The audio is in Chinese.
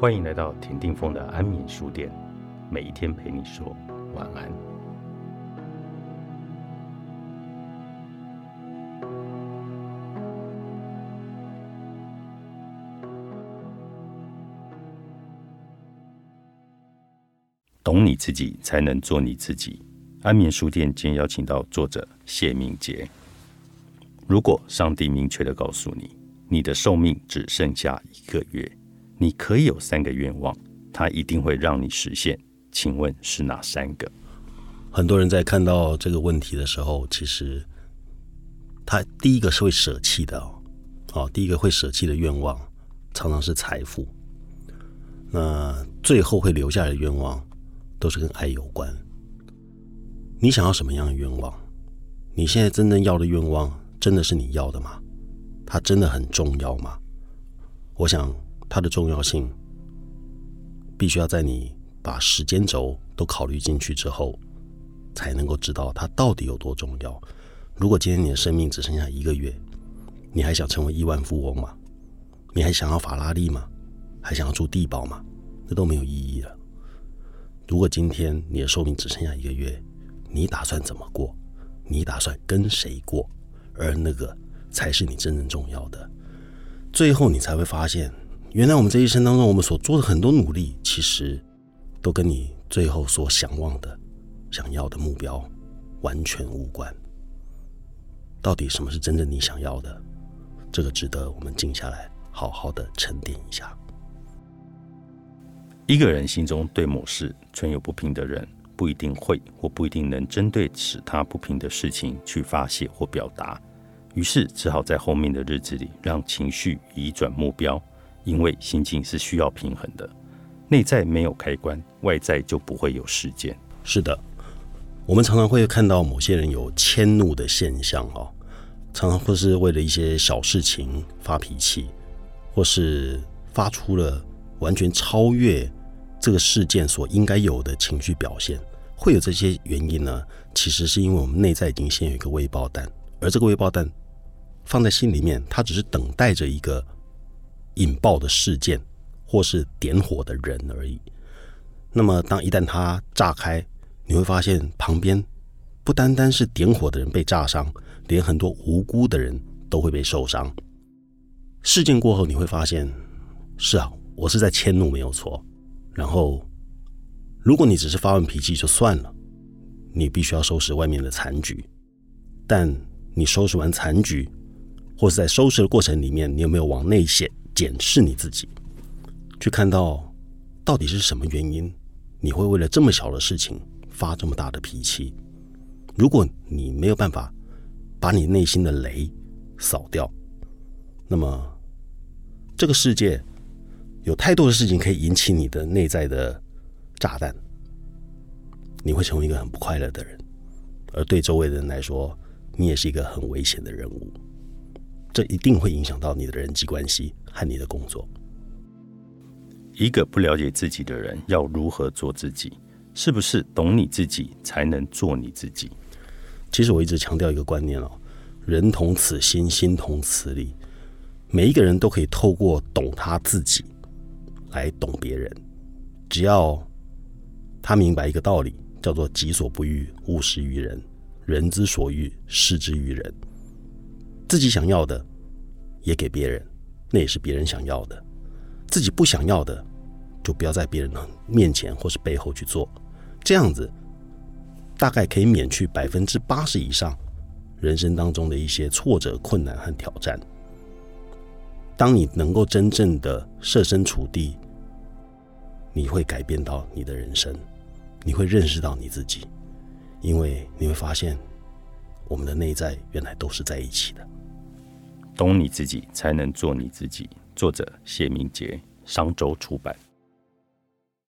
欢迎来到田定峰的安眠书店，每一天陪你说晚安。懂你自己，才能做你自己。安眠书店今天邀请到作者谢明杰。如果上帝明确的告诉你，你的寿命只剩下一个月，你可以有三个愿望，他一定会让你实现。请问是哪三个？很多人在看到这个问题的时候，其实他第一个是会舍弃的哦。哦，第一个会舍弃的愿望常常是财富。那最后会留下来的愿望都是跟爱有关。你想要什么样的愿望？你现在真正要的愿望？真的是你要的吗？它真的很重要吗？我想它的重要性，必须要在你把时间轴都考虑进去之后，才能够知道它到底有多重要。如果今天你的生命只剩下一个月，你还想成为亿万富翁吗？你还想要法拉利吗？还想要住地堡吗？那都没有意义了。如果今天你的寿命只剩下一个月，你打算怎么过？你打算跟谁过？而那个才是你真正重要的。最后，你才会发现，原来我们这一生当中，我们所做的很多努力，其实都跟你最后所想望的、想要的目标完全无关。到底什么是真正你想要的？这个值得我们静下来，好好的沉淀一下。一个人心中对某事存有不平的人，不一定会或不一定能针对使他不平的事情去发泄或表达。于是只好在后面的日子里让情绪移转目标，因为心境是需要平衡的。内在没有开关，外在就不会有事件。是的，我们常常会看到某些人有迁怒的现象哦，常常或是为了一些小事情发脾气，或是发出了完全超越这个事件所应该有的情绪表现。会有这些原因呢？其实是因为我们内在已经先有一个微爆弹，而这个微爆弹。放在心里面，它只是等待着一个引爆的事件，或是点火的人而已。那么，当一旦它炸开，你会发现旁边不单单是点火的人被炸伤，连很多无辜的人都会被受伤。事件过后，你会发现，是啊，我是在迁怒，没有错。然后，如果你只是发完脾气就算了，你必须要收拾外面的残局。但你收拾完残局，或是在收拾的过程里面，你有没有往内检检视你自己，去看到到底是什么原因，你会为了这么小的事情发这么大的脾气？如果你没有办法把你内心的雷扫掉，那么这个世界有太多的事情可以引起你的内在的炸弹，你会成为一个很不快乐的人，而对周围的人来说，你也是一个很危险的人物。这一定会影响到你的人际关系和你的工作。一个不了解自己的人要如何做自己？是不是懂你自己才能做你自己？其实我一直强调一个观念哦：人同此心，心同此理。每一个人都可以透过懂他自己来懂别人。只要他明白一个道理，叫做“己所不欲，勿施于人；人之所欲，施之于人。”自己想要的，也给别人，那也是别人想要的。自己不想要的，就不要在别人的面前或是背后去做。这样子，大概可以免去百分之八十以上人生当中的一些挫折、困难和挑战。当你能够真正的设身处地，你会改变到你的人生，你会认识到你自己，因为你会发现，我们的内在原来都是在一起的。懂你自己，才能做你自己。作者谢明杰，商周出版。